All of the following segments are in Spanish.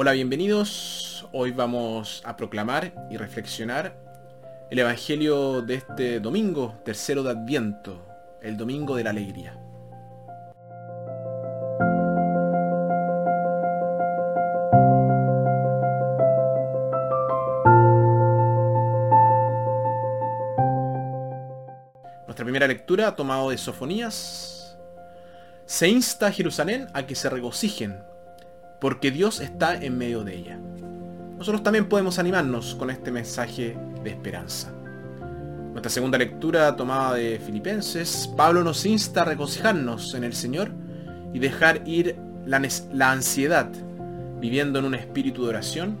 Hola, bienvenidos. Hoy vamos a proclamar y reflexionar el Evangelio de este domingo, tercero de Adviento, el domingo de la alegría. Nuestra primera lectura, tomado de Sofonías, se insta a Jerusalén a que se regocijen porque Dios está en medio de ella. Nosotros también podemos animarnos con este mensaje de esperanza. Nuestra segunda lectura tomada de Filipenses, Pablo nos insta a regocijarnos en el Señor y dejar ir la, la ansiedad, viviendo en un espíritu de oración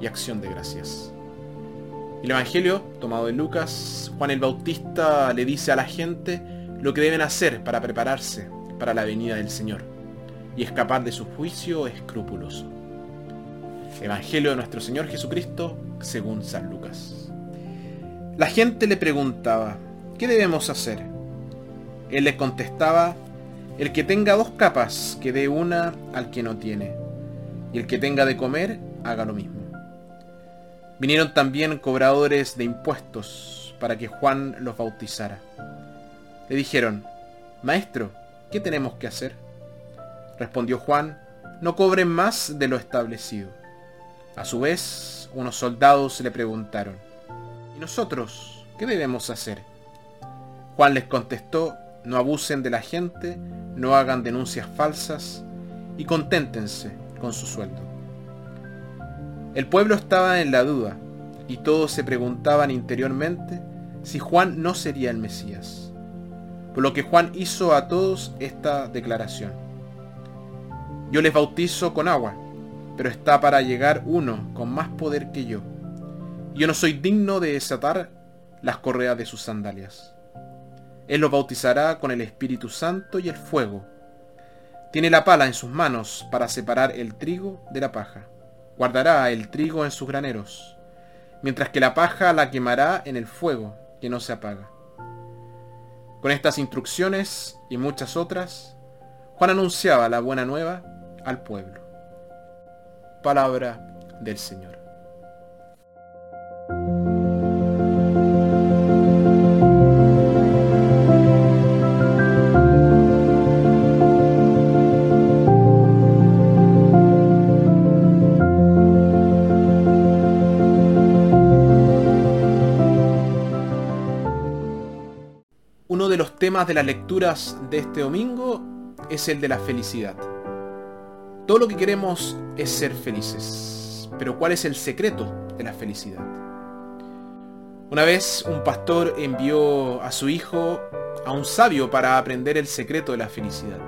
y acción de gracias. El Evangelio, tomado de Lucas, Juan el Bautista le dice a la gente lo que deben hacer para prepararse para la venida del Señor y escapar de su juicio escrupuloso. Evangelio de nuestro Señor Jesucristo según San Lucas. La gente le preguntaba, ¿qué debemos hacer? Él les contestaba, el que tenga dos capas, que dé una al que no tiene, y el que tenga de comer, haga lo mismo. Vinieron también cobradores de impuestos para que Juan los bautizara. Le dijeron, Maestro, ¿qué tenemos que hacer? Respondió Juan, no cobren más de lo establecido. A su vez, unos soldados le preguntaron, ¿y nosotros qué debemos hacer? Juan les contestó, no abusen de la gente, no hagan denuncias falsas y conténtense con su sueldo. El pueblo estaba en la duda y todos se preguntaban interiormente si Juan no sería el Mesías. Por lo que Juan hizo a todos esta declaración. Yo les bautizo con agua, pero está para llegar uno con más poder que yo. Yo no soy digno de desatar las correas de sus sandalias. Él los bautizará con el Espíritu Santo y el fuego. Tiene la pala en sus manos para separar el trigo de la paja. Guardará el trigo en sus graneros, mientras que la paja la quemará en el fuego que no se apaga. Con estas instrucciones y muchas otras, Juan anunciaba la buena nueva al pueblo. Palabra del Señor. Uno de los temas de las lecturas de este domingo es el de la felicidad. Todo lo que queremos es ser felices. Pero ¿cuál es el secreto de la felicidad? Una vez un pastor envió a su hijo a un sabio para aprender el secreto de la felicidad.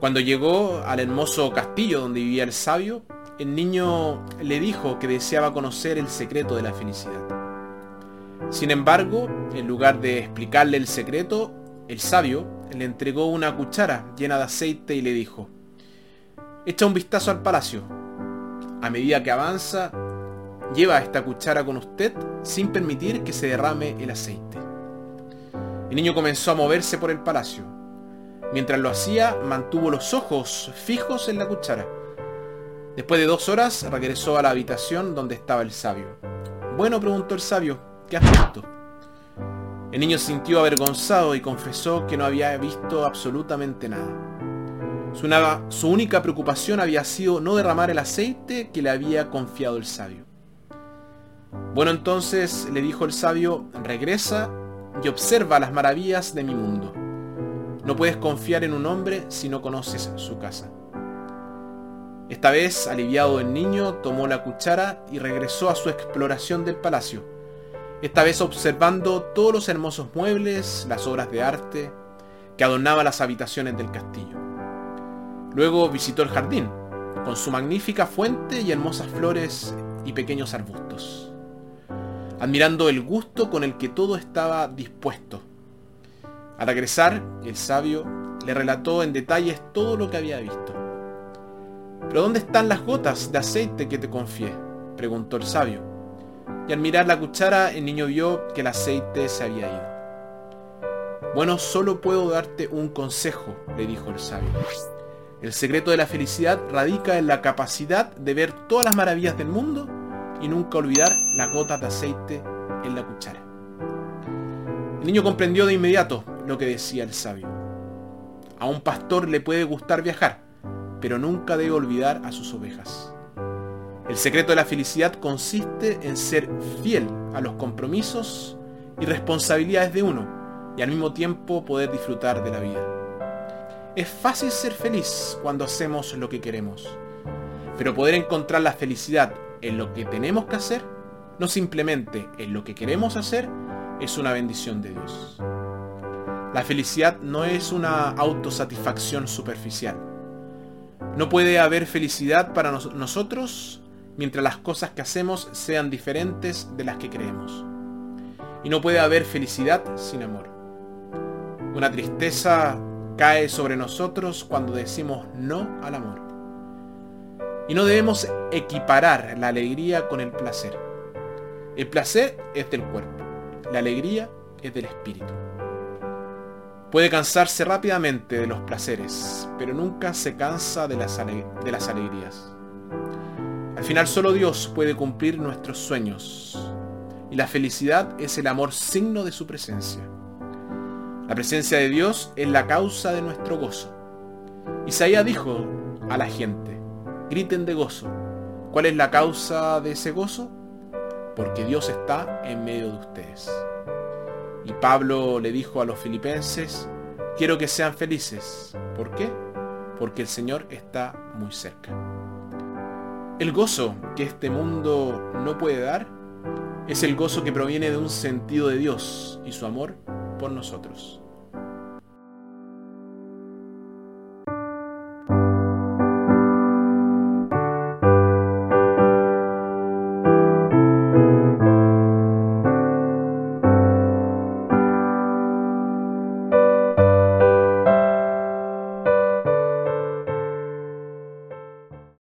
Cuando llegó al hermoso castillo donde vivía el sabio, el niño le dijo que deseaba conocer el secreto de la felicidad. Sin embargo, en lugar de explicarle el secreto, el sabio le entregó una cuchara llena de aceite y le dijo, Echa un vistazo al palacio. A medida que avanza, lleva esta cuchara con usted sin permitir que se derrame el aceite. El niño comenzó a moverse por el palacio. Mientras lo hacía, mantuvo los ojos fijos en la cuchara. Después de dos horas, regresó a la habitación donde estaba el sabio. Bueno, preguntó el sabio, ¿qué has visto? El niño se sintió avergonzado y confesó que no había visto absolutamente nada. Su, única preocupación había sido no derramar el aceite que le había confiado el sabio. Bueno, entonces le dijo el sabio, regresa y observa las maravillas de mi mundo. No puedes confiar en un hombre si no conoces su casa. Esta vez, aliviado el niño, tomó la cuchara y regresó a su exploración del palacio. Esta vez observando todos los hermosos muebles, las obras de arte que adornaban las habitaciones del castillo. Luego visitó el jardín, con su magnífica fuente y hermosas flores y pequeños arbustos, admirando el gusto con el que todo estaba dispuesto. Al regresar, el sabio le relató en detalles todo lo que había visto. ¿Pero dónde están las gotas de aceite que te confié? preguntó el sabio. Y al mirar la cuchara, el niño vio que el aceite se había ido. Bueno, solo puedo darte un consejo, le dijo el sabio. El secreto de la felicidad radica en la capacidad de ver todas las maravillas del mundo y nunca olvidar la gota de aceite en la cuchara. El niño comprendió de inmediato lo que decía el sabio. A un pastor le puede gustar viajar, pero nunca debe olvidar a sus ovejas. El secreto de la felicidad consiste en ser fiel a los compromisos y responsabilidades de uno y al mismo tiempo poder disfrutar de la vida. Es fácil ser feliz cuando hacemos lo que queremos, pero poder encontrar la felicidad en lo que tenemos que hacer, no simplemente en lo que queremos hacer, es una bendición de Dios. La felicidad no es una autosatisfacción superficial. No puede haber felicidad para nosotros mientras las cosas que hacemos sean diferentes de las que creemos. Y no puede haber felicidad sin amor. Una tristeza cae sobre nosotros cuando decimos no al amor. Y no debemos equiparar la alegría con el placer. El placer es del cuerpo, la alegría es del espíritu. Puede cansarse rápidamente de los placeres, pero nunca se cansa de las, de las alegrías. Al final solo Dios puede cumplir nuestros sueños, y la felicidad es el amor signo de su presencia. La presencia de Dios es la causa de nuestro gozo. Isaías dijo a la gente, griten de gozo. ¿Cuál es la causa de ese gozo? Porque Dios está en medio de ustedes. Y Pablo le dijo a los filipenses, quiero que sean felices. ¿Por qué? Porque el Señor está muy cerca. El gozo que este mundo no puede dar es el gozo que proviene de un sentido de Dios y su amor por nosotros.